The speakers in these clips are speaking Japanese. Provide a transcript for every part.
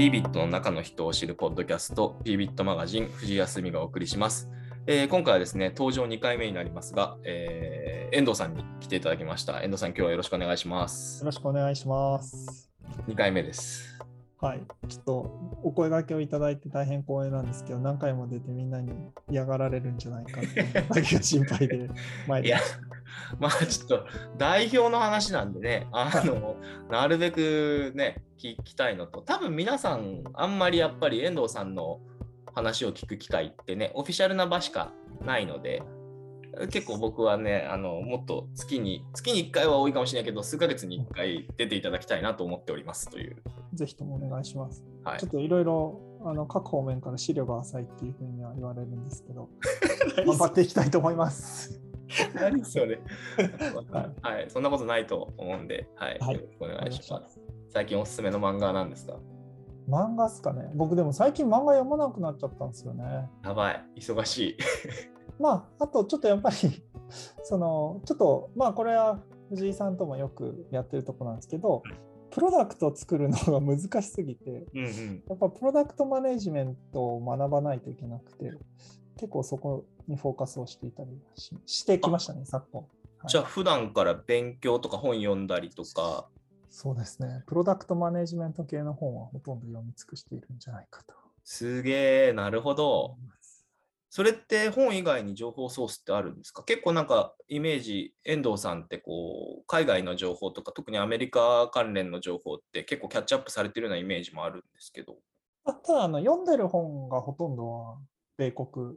b ビットの中の人を知るポッドキャスト b ビットマガジン藤井康美がお送りします。えー今回はですね、登場2回目になりますが、えー遠藤さんに来ていただきました。遠藤さん、今日はよろしくお願いしますよ。ろしくお願いします。2回目です。はい。ちょっとお声掛けをいただいて大変光栄なんですけど、何回も出てみんなに嫌がられるんじゃないかっていうだけが心配で 前いや、まあちょっと代表の話なんでね、あの、なるべくね、聞きたいのと、多分皆さん、あんまりやっぱり遠藤さんの話を聞く機会ってね、オフィシャルな場しかないので、結構僕はね、あの、もっと月に、月に1回は多いかもしれないけど、数ヶ月に1回出ていただきたいなと思っておりますという。ぜひともお願いします。はいちょっ。といろいろあの各方面から資料が浅いっていうふうには言われるんですけど、頑張っていきたいと思います。何それ、ははい、そんなことないと思うんで、はい、はいよろしくお願いします。最近おすすめの漫画は何ですか？漫画っすかね。僕でも最近漫画読まなくなっちゃったんですよね。やばい、忙しい。まあ、あとちょっとやっぱり、その、ちょっと、まあ、これは藤井さんともよくやってるとこなんですけど、プロダクトを作るのが難しすぎて、うんうん。やっぱプロダクトマネジメントを学ばないといけなくて、結構そこにフォーカスをしていたりししてきましたね、昨今。はいじゃあ普段から勉強とか本読んだりとか、そうですね、プロダクトマネジメント系の本はほとんど読み尽くしているんじゃないかとすげえ、なるほど。それって本以外に情報ソースってあるんですか？結構なんかイメージ、遠藤さんってこう、海外の情報とか、特にアメリカ関連の情報って結構キャッチアップされてるようなイメージもあるんですけど。あただあの、読んでる本がほとんどは米国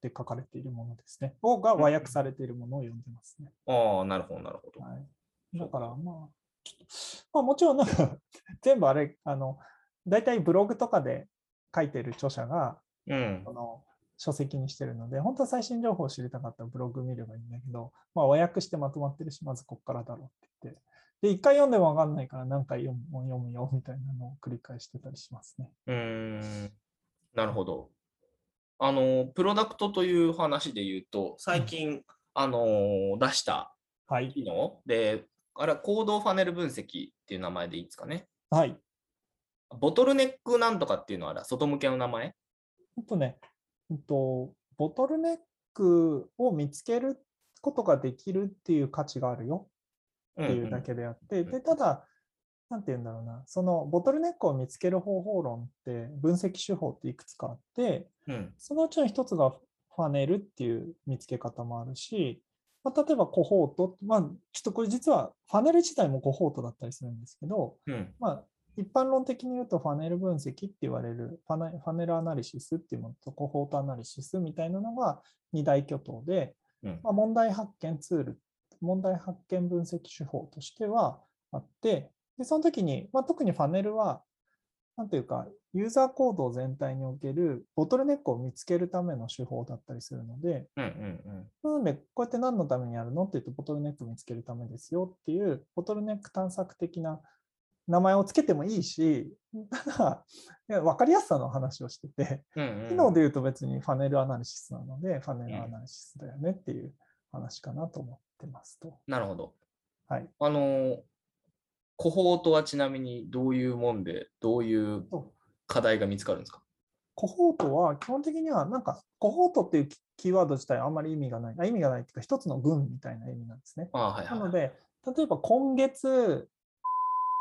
で書かれているものですね。をが和訳されているものを読んでますね。ああ、なるほど、なるほど。はい、だからまあ、ちょっとまあ、もちろんなんか全部あれ、あの、大体ブログとかで書いてる著者が、うんそ。の書籍にしてるので、本当は最新情報を知りたかったらブログ見ればいいんだけど、まあ、和訳してまとまってるし、まずここからだろうって言って、で、一回読んでもわかんないから何回読む読むよみたいなのを繰り返してたりしますね。うーん。なるほど。あの、プロダクトという話で言うと、最近、あの、出したはい。機能で、あれは行動ファネル分析っていう名前でいいですかね。はい。ボトルネックなんとかっていうのは外向けの名前？ほんとね、うんと、ボトルネックを見つけることができるっていう価値があるよっていうだけであって、うんで、ただ、なんて言うんだろうな、そのボトルネックを見つける方法論って分析手法っていくつかあって、そのうちの一つがファネルっていう見つけ方もあるし、まあ、例えばコホート、まあ、ちょっとこれ実はファネル自体もコホートだったりするんですけど、うん。まあ、一般論的に言うとファネル分析って言われるファネファネルアナリシスっていうものとコホートアナリシスみたいなのが二大巨頭で、うん。まあ、問題発見ツール、問題発見分析手法としてはあって、でその時に、まあ、特にファネルは、なんていうか、ユーザー行動全体におけるボトルネックを見つけるための手法だったりするので、うんうん。なので、こうやって何のためにやるのって言うと、ボトルネック見つけるためですよっていう、ボトルネック探索的な名前をつけてもいいし、ただ、分かりやすさの話をしてて、うん機能で言うと別にファネルアナリシスなので、ファネルアナリシスだよねっていう話かなと思ってますと。なるほど。はい。あの、コホートはちなみにどういうもんで、どういう課題が見つかるんですか？コホートは基本的には、なんか、コホートっていうキキーワード自体はあんまり意味がない。あ意味がないっていうか、一つの群みたいな意味なんですね。ああはいははい。ないので、例えば今月、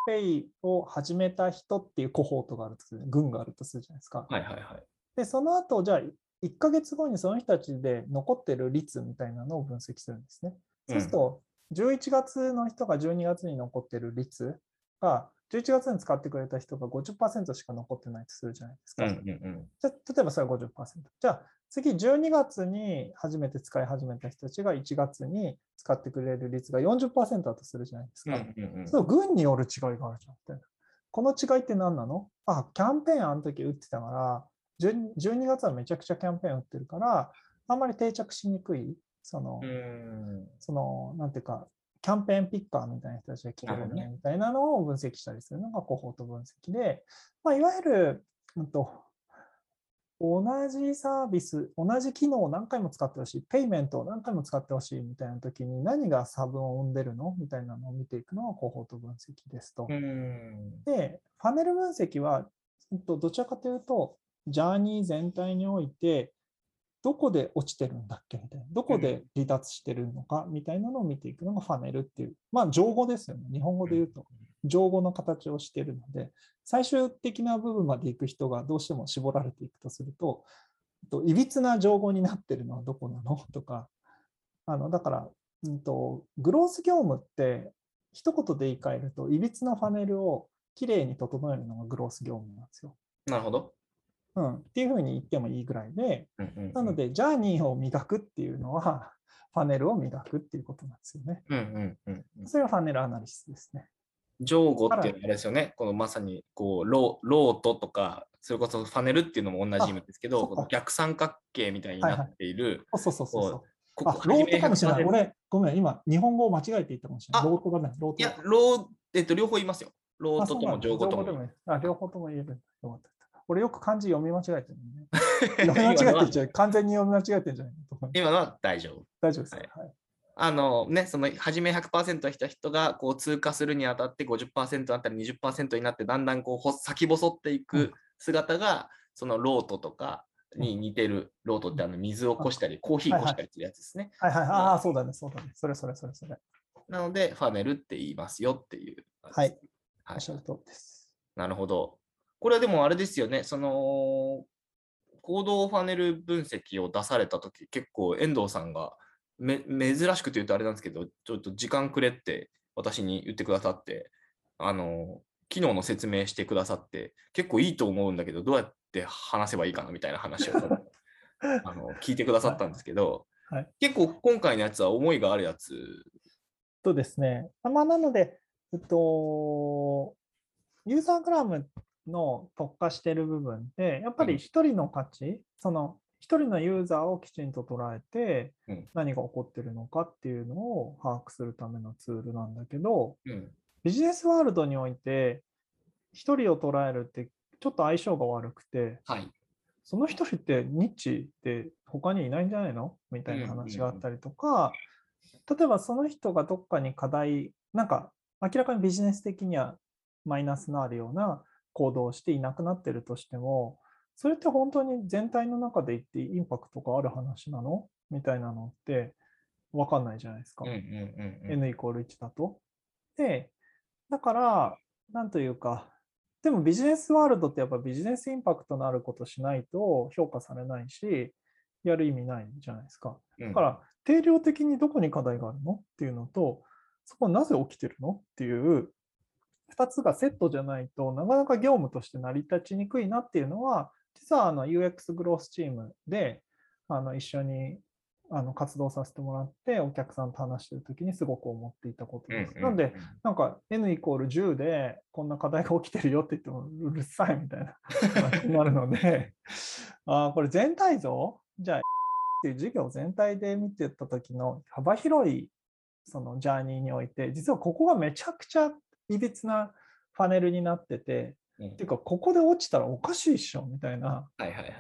ペイを始めた人っていうコホートがあるとする、群があるとするじゃないですか。はいはいはい。で、その後、じゃあ、1ヶ月後にその人たちで残ってる率みたいなのを分析するんですね。そうすると、11月の人が12月に残ってる率が、11月に使ってくれた人が50%しか残ってないとするじゃないですか。うんうんうん。じゃあ例えばそれは50%。じゃあ次12月に初めて使い始めた人たちが1月に使ってくれる率が40%だとするじゃないですうんか。うんうんそう、群による違いがあるじゃんみたいな。この違いって何なの？あ、キャンペーンあの時打ってたから、12 12月はめちゃくちゃキャンペーン打ってるから、あんまり定着しにくい、その、うんその、なんていうか、キャンペーンピッカーみたいな人たちが来てるねね。みたいなのを分析したりする。のがコホート分析で、まあ、いわゆる、うんと、同じサービス、同じ機能を何回も使ってほしい、ペイメントを何回も使ってほしいみたいな時に何が差分を生んでるの？みたいなのを見ていくのがコホート分析ですと。うん。で、ファネル分析はうんとどちらかというと、ジャーニー全体において、どこで落ちてるんだっけみたいな、どこで離脱してるのかみたいなのを見ていくのがファネルっていう、まあ、情語ですよね。日本語で言うと、情語の形をしているので、最終的な部分まで行く人がどうしても絞られていくとすると、いびつな情報になってるのはどこなのとか、あのだから、うんと、グロース業務って一言で言い換えると、いびつなファネルをきれいに整えるのがグロース業務なんですよ。なるほど。うん、っていうふうに言ってもいいぐらいで、なので、ジャーニーを磨くっていうのは、ファネルを磨くっていうことなんですよね。うんうんうんうん、それがファネルアナリシスですね。上語ってあれですよね。このまさにこうロロートとか、それこそファネルっていうのも同じ意味ですけど、この逆三角形みたいになっている。はいはい、そうそうそうそう。あ、漏斗かもしれない。俺、ごめん、今、日本語を間違えて言ったかもしれない。ロートがね、ロート。いや、ロー、えっと、両方言いますよ。漏斗ともじょうごとも。あ、両方とも言える。よかった。俺よく漢字読み間違えてるね。読み間違えてるじゃん。完全に読み間違えてるじゃない今のは大丈夫。大丈夫です、はい、はい。あのね、その初め100%した人がこう通過するにあたって50%あったり20%になってだんだんこう先細っていく姿が、うん、そのロートとかに似てる、ロートってあの水をこしたり、コーヒーこしたりするやつですね。はいはい、ああ、そうだね、そうだね。それそれそれそれ。なので、ファネルって言いますよっていう。はい。はい、おっしゃる通りです。なるほど。これはでもあれですよね、その、行動ファネル分析を出されたとき、結構遠藤さんがめ珍しくて言うとあれなんですけど、ちょっと時間くれって私に言ってくださって、あの、機能の説明してくださって、結構いいと思うんだけど、どうやって話せばいいかなみたいな話を あの聞いてくださったんですけど、はい。はい、結構今回のやつは思いがあるやつ。とですね、まあ、なので、えっと、ユーザーグラムの特化している部分で、やっぱり一人の価値、うん、その一人のユーザーをきちんと捉えて、何が起こってるのかっていうのを把握するためのツールなんだけど、うん、ビジネスワールドにおいて、一人を捉えるってちょっと相性が悪くて、はい、その一人ってニッチで他にいないんじゃないの？みたいな話があったりとか、例えばその人がどっかに課題、なんか明らかにビジネス的にはマイナスのあるような行動をしていなくなってるとしても、それって本当に全体の中で言ってインパクトがある話なの？みたいなのって分かんないじゃないですか。N イコール1だと。で、だから、なんというか、でもビジネスワールドってやっぱビジネスインパクトのあることしないと評価されないし、やる意味ないじゃないですか。だから、定量的にどこに課題があるの？っていうのと、そこはなぜ起きてるの？っていう2つがセットじゃないとなかなか業務として成り立ちにくいなっていうのは実はあの UX グロースチームであの一緒にあの活動させてもらってお客さんと話してる時にすごく思っていたことです。なんでなんか N イコール10でこんな課題が起きてるよって言ってもうるさいみたいな 話になるのであこれ全体像？じゃあっていう授業全体で見てた時の幅広いそのジャーニーにおいて実はここがめちゃくちゃいびつなパネルになってて、うん、っていうかここで落ちたらおかしいっしょみたいな、はいはいはい、っ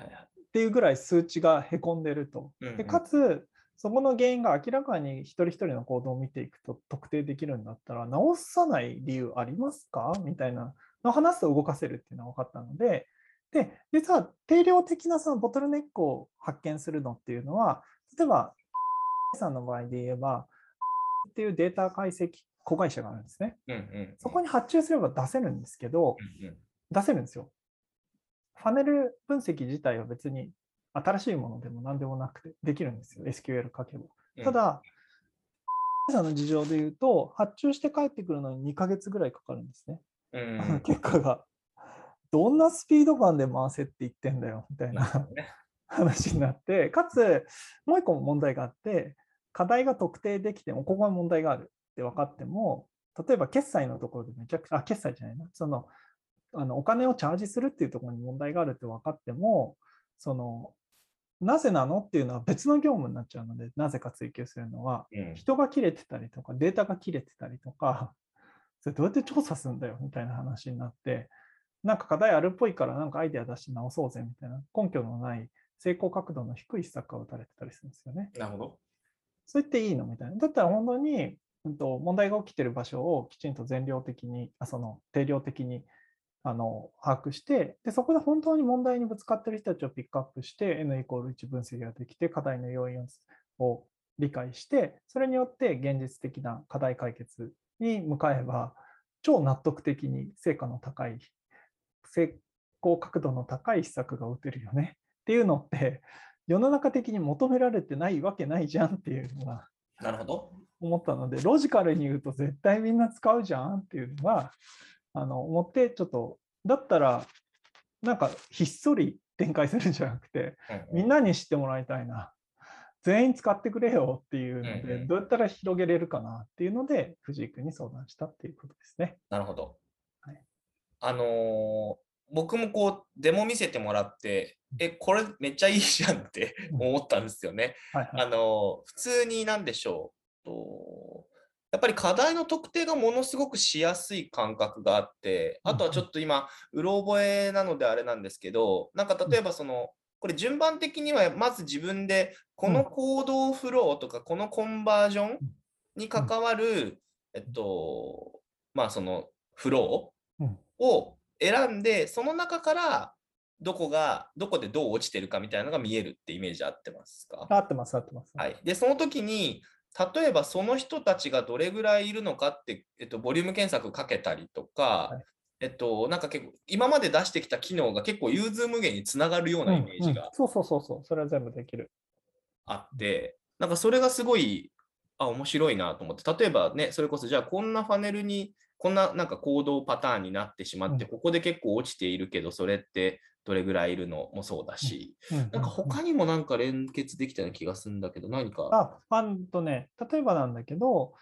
ていうぐらい数値がへこんでると。でかつそこの原因が明らかに一人一人の行動を見ていくと特定できるんだったら直さない理由ありますか？みたいなのを話すと動かせるっていうのは分かったので。で実は定量的なそのボトルネックを発見するのっていうのは例えばさんの場合で言えばっていうデータ解析子会社があるんですね。うんうん、そこに発注すれば出せるんですけど、うんうん、出せるんですよ。ファネル分析自体は別に新しいものでも何でもなくてできるんですよ。SQL 書けば。ただ、うん、さんの事情で言うと、発注して帰ってくるのに2ヶ月ぐらいかかるんですね。うん、結果が。どんなスピード感で回せって言ってんだよみたいな話になって、かつ、もう一個問題があって、課題が特定できても、ここは問題がある。って分かっても、例えば決済のところでめちゃくちゃ、あ、決済じゃないな、その、あのお金をチャージするっていうところに問題があるって分かっても、その、なぜなのっていうのは別の業務になっちゃうので、なぜか追求するのは、人が切れてたりとか、データが切れてたりとか、それどうやって調査するんだよみたいな話になって、なんか課題あるっぽいからなんかアイデア出して直そうぜみたいな。根拠のない成功角度の低い施策が打たれてたりするんですよね。なるほど。そう言っていいの？みたいな。だったら本当に問題が起きている場所をきちんと全量的に、あその定量的にあの把握してで、そこで本当に問題にぶつかっている人たちをピックアップして、N イコール1分析ができて、課題の要因を理解して、それによって現実的な課題解決に向かえば、超納得的に成果の高い、成功角度の高い施策が打てるよね。っていうのって、世の中的に求められてないわけないじゃんっていうのがなるほど。思ったので、ロジカルに言うと絶対みんな使うじゃんっていうのは、あの思って、ちょっと、だったら、なんかひっそり展開するんじゃなくて、みんなに知ってもらいたいな。全員使ってくれよっていうので、どうやったら広げれるかなっていうので、藤井君に相談したっていうことですね。なるほど。はい、あのー、僕もこう、デモ見せてもらって、え、これめっちゃいいじゃんって思ったんですよね。はいはい、あのー、普通になんでしょう。とやっぱり課題の特定がものすごくしやすい感覚があって、あとはちょっと今、うろ覚えなのであれなんですけど、なんか例えばその、これ順番的にはまず自分でこの行動フローとかこのコンバージョンに関わる、えっと、まあそのフローを選んで、その中からどこが、どこでどう落ちてるかみたいなのが見えるってイメージ合ってますか？合ってます、合ってます。はい。で、その時に、例えばその人たちがどれぐらいいるのかって、えっと、ボリューム検索かけたりとか、はい、えっと、なんか結構、今まで出してきた機能が結構融通無限につながるようなイメージが、うんうん、そうそうそうそう、それは全部できる。あって、なんかそれがすごい、あ、面白いなと思って、例えばね、それこそじゃあこんなパネルに、こんななんか行動パターンになってしまって、うん、ここで結構落ちているけど、それってどれぐらいいるのもそうだし、うん。うん、なんか他にもなんか連結できたような気がするんだけど、何か？あ、あとね、例えばなんだけど、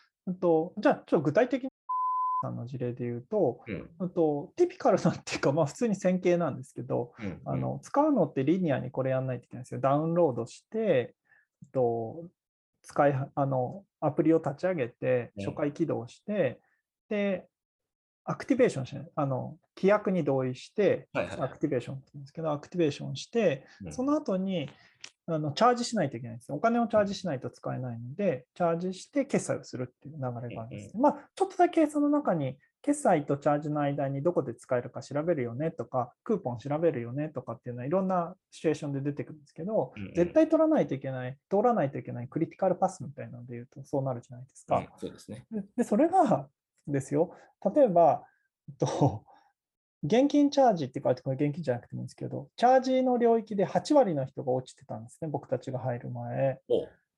とじゃあちょっと具体的に さんの事例で言うと、うん、とティピカルなっていうか、まあ、普通に線形なんですけど、うんうん、あの使うのってリニアにこれやんないといけないんですよ。ダウンロードして、と使いあのアプリを立ち上げて、初回起動して、で、アクティベーションしない、あの規約に同意して、アクティベーションって言うんですけど、アクティベーションして、その後にあのチャージしないといけないんです。お金をチャージしないと使えないので、チャージして決済をするっていう流れがあるんです。まあ、ちょっとだけその中に決済とチャージの間にどこで使えるか調べるよねとか、クーポン調べるよねとかっていうのはいろんなシチュエーションで出てくるんですけど、うんうん、絶対取らないといけない、通らないといけないクリティカルパスみたいなので言うとそうなるじゃないですか。うん、そうですね。で、それがですよ、例えば、と 現金チャージって書いてこれ現金じゃなくてもいいんですけど、チャージの領域で8割の人が落ちてたんですね、僕たちが入る前。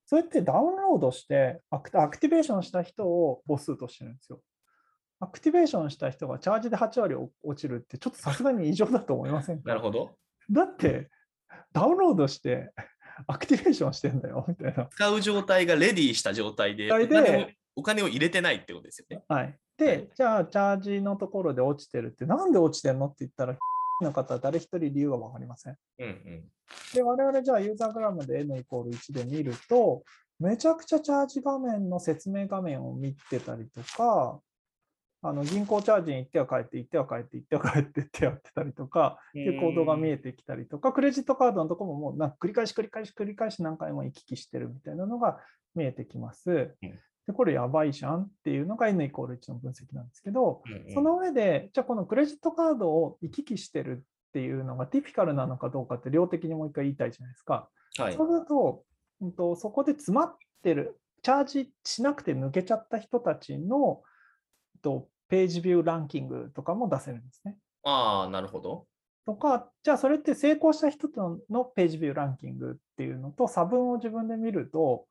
それってダウンロードしてアクティベーションした人を母数としてるんですよ。アクティベーションした人がチャージで8割落ちるって、ちょっとさすがに異常だと思いませんか？なるほど。だって、ダウンロードしてアクティベーションしてんだよみたいな。使う状態がレディーした状態で、お金を入れてないってことですよね。はい。で、じゃあ、チャージのところで落ちてるって、なんで落ちてんのって言ったら、の方は誰一人理由は分かりません。うんうん、で、我々じゃあユーザーグラムで N イコール1で見ると、めちゃくちゃチャージ画面の説明画面を見てたりとか、あの銀行チャージに行っては帰って、行っては帰って、行っては帰ってってやってたりとか、っていう行動が見えてきたりとか、クレジットカードのところももうなんか繰り返し繰り返し繰り返し何回も行き来してるみたいなのが見えてきます。で、これやばいじゃんっていうのが N イコール1の分析なんですけど、うんうん、その上で、じゃあこのクレジットカードを行き来してるっていうのがティピカルなのかどうかって量的にもう一回言いたいじゃないですか。はい、そうすると、うんと、そこで詰まってる、チャージしなくて抜けちゃった人たちの、とページビューランキングとかも出せるんですね。ああ、なるほど。とか、じゃあそれって成功した人とのページビューランキングっていうのと差分を自分で見ると、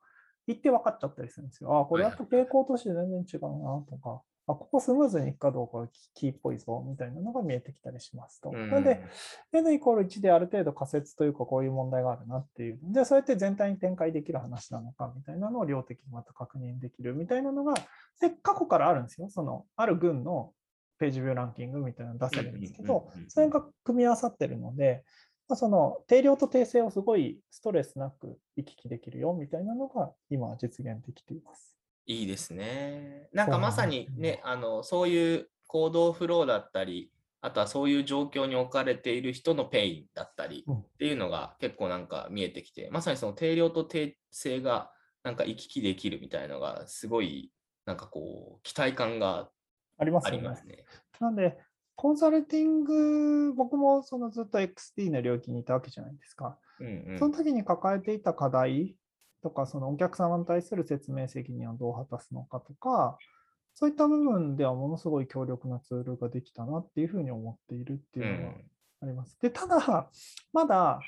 行って分かっちゃったりするんですよ。あ、これやっぱ傾向として全然違うなとか、あ、ここスムーズにいくかどうかキーっぽいぞみたいなのが見えてきたりしますと。なので、N イコール1である程度仮説というかこういう問題があるなっていう。で、そうやって全体に展開できる話なのかみたいなのを量的にまた確認できるみたいなのが、過去からあるんですよ。その、ある群のページビューランキングみたいなの出せるんですけど、それが組み合わさってるので、まあ、その定量と定性をすごいストレスなく行き来できるよみたいなのが今実現できています。いいですね。なんかまさにね、あのそういう行動フローだったり、あとはそういう状況に置かれている人のペインだったりっていうのが結構なんか見えてきて、まさにその定量と定性がなんか行き来できるみたいなのがすごいなんかこう期待感がありますね。なんでコンサルティング、僕もそのずっと XT の領域にいたわけじゃないですか。うんうんその時に抱えていた課題とか、そのお客様に対する説明責任をどう果たすのかとか、そういった部分ではものすごい強力なツールができたなっていうふうに思っているってういうのはんあります。で、ただ、まだ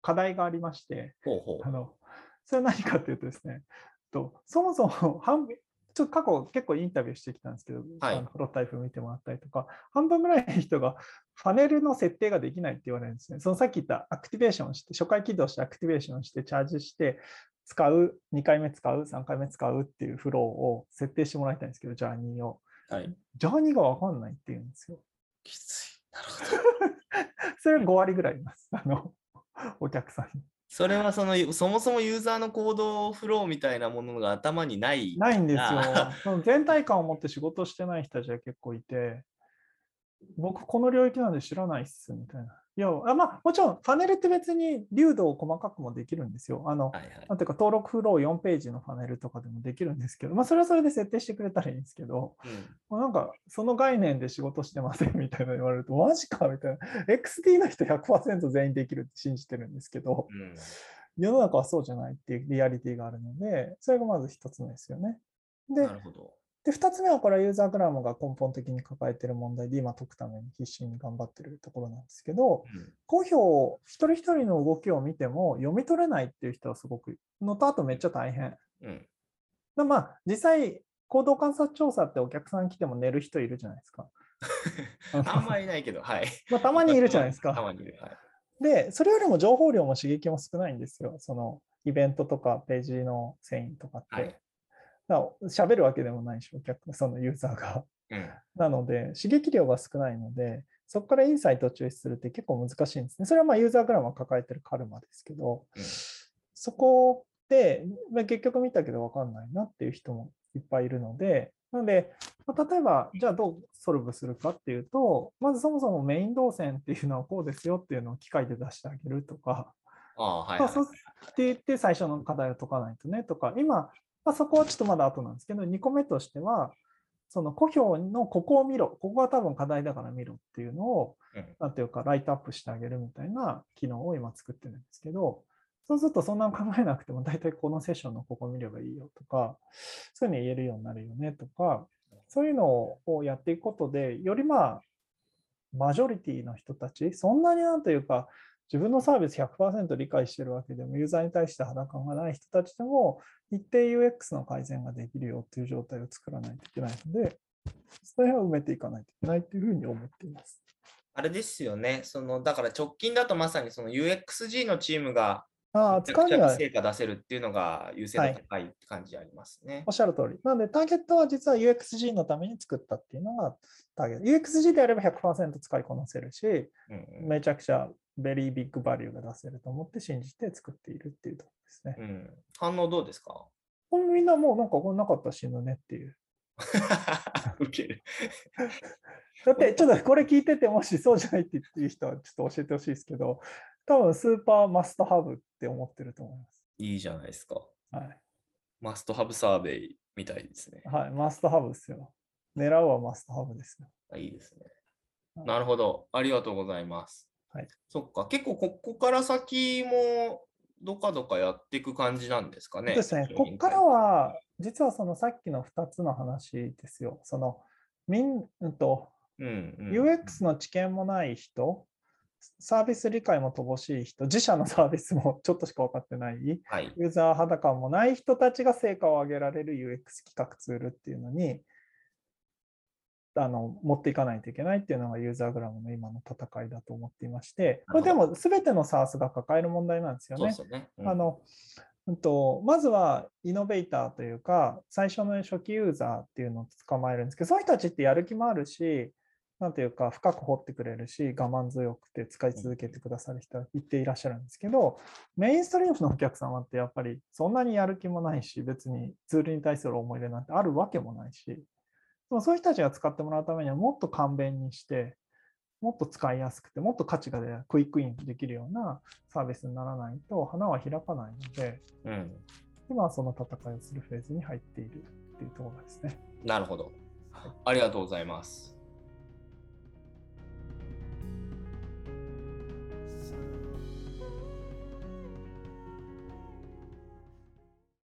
課題がありまして、ほうほう。あのそれは何かっていうとですね、とそもそも半分、ちょっと過去結構インタビューしてきたんですけど、はいあのプロタイプ見てもらったりとか、半分ぐらいの人がファネルの設定ができないって言われるんですね。そのさっき言ったアクティベーションをして、初回起動してアクティベーションして、チャージして、使う、2回目使う、3回目使うっていうフローを設定してもらいたいんですけど、ジャーニーを。はい。ジャーニーがわかんないっていうんですよ。きつい。なるほど。それ5割ぐらいいます。あの、お客さんに。それはそのそもそもユーザーの行動フローみたいなものが頭にない。ないんですよあ。その全体感を持って仕事してない人たちが結構いて、僕この領域なんで知らないっすみたいな。いや、あまあ、もちろんファネルって別に流度を細かくもできるんですよ。あの、はいはい。なんていうか登録フロー4ページのファネルとかでもできるんですけど、まあそれはそれで設定してくれたらいいんですけど、うんなんかその概念で仕事してませんみたいなの言われると、マジかみたいな。XD の人100%全員できるって信じてるんですけど、うん世の中はそうじゃないっていうリアリティがあるので、それがまず一つ目ですよね。でな、るほど。で2つ目はこれはユーザーグラムが根本的に抱えている問題で今解くために必死に頑張ってるところなんですけど、うん公表一人一人の動きを見ても読み取れないっていう人はすごくのとあとめっちゃ大変。うん。でまあ実際行動観察調査ってお客さん来ても寝る人いるじゃないですか。あんまりいないけど、はい。まあ、たまにいるじゃないですたか。まにいる。はい。で、それよりも情報量も刺激も少ないんですよ。そのイベントとかページの遷移とかって。はい喋るわけでもないし、お客そのユーザーが。うん。なので、刺激量が少ないので、そこからインサイトを抽出するって結構難しいんですね。それはまあユーザーグラムが抱えてるカルマですけど、うんそこで、まあ、結局見たけど分かんないなっていう人もいっぱいいるので、なので、まあ例えば、じゃあどうソルブするかっていうと、まずそもそもメイン動線っていうのはこうですよっていうのを機械で出してあげるとか、ああ、はい、まあ、はい。そうって言って最初の課題を解かないとねとか、今、まあ、そこはちょっとまだ後なんですけど、2個目としては、その古表のここを見ろ、ここが多分課題だから見ろっていうのを、うん。なんていうか、ライトアップしてあげるみたいな機能を今作ってるんですけど、そうするとそんなの考えなくても、大体このセッションのここ見ればいいよとか、そういうの言えるようになるよねとか、そういうのをやっていくことで、よりまあ、マジョリティの人たち、そんなになんというか、自分のサービス100%理解してるわけでも、ユーザーに対して肌感がない人たちでも、一定 UX の改善ができるよっていう状態を作らないといけないので、その辺を埋めていかないといけないというふうに思っています。あれですよね。その、だから直近だとまさにその UXG のチームがああ、使うには成果出せるっていうのが優先度高いって感じありますねおっ。しゃる通り。なので、ターゲットは実は UXG のために作ったっていうのがターゲット。UXG であれば100%使いこなせるし、うんうんめちゃくちゃベリービッグバリューが出せると思って信じて作っているっていうところですね。うん、反応どうですか？これみんなもうなんかこれなかったら死ぬねっていう。だってちょっとこれ聞いててもしそうじゃないって言っていう人はちょっと教えてほしいですけど、多分スーパーマストハブって思ってると思いいいじゃないですか。ます。はい。マストハブサーベイみたいですね。はい、マストハブですよ。狙うはマストハブですよ。あいいですねは。いなるほど。ありがとうございます。はい。そっか。結構ここから先もどかどかやっていく感じなんですかね。そうですね。ここからは、実はそのさっきの2つの話ですよ。その、みん、うんと、うんうん、UX の知見もない人、サービス理解も乏しい人、自社のサービスもちょっとしか分かってない、はい。ユーザー肌感もない人たちが成果を上げられる UX 企画ツールっていうのに、あの持っていかないといけないっていうのがユーザーグラムの今の戦いだと思っていまして、これでも全ての SARS が抱える問題なんですよね。あのうんとまずはイノベーターというか、最初の初期ユーザーっていうのを捕まえるんですけど、そういう人たちってやる気もあるし、なんていうか、深く掘ってくれるし、我慢強くて使い続けてくださる人は言っていらっしゃるんですけど、メインストリームのお客様ってやっぱりそんなにやる気もないし、別にツールに対する思い入れなんてあるわけもないし、でもそういう人たちが使ってもらうためにはもっと簡便にして、もっと使いやすくて、もっと価値がクイックインできるようなサービスにならないと花は開かないので、うん。今はその戦いをするフェーズに入っているっていうところですね。なるほど。ありがとうございます。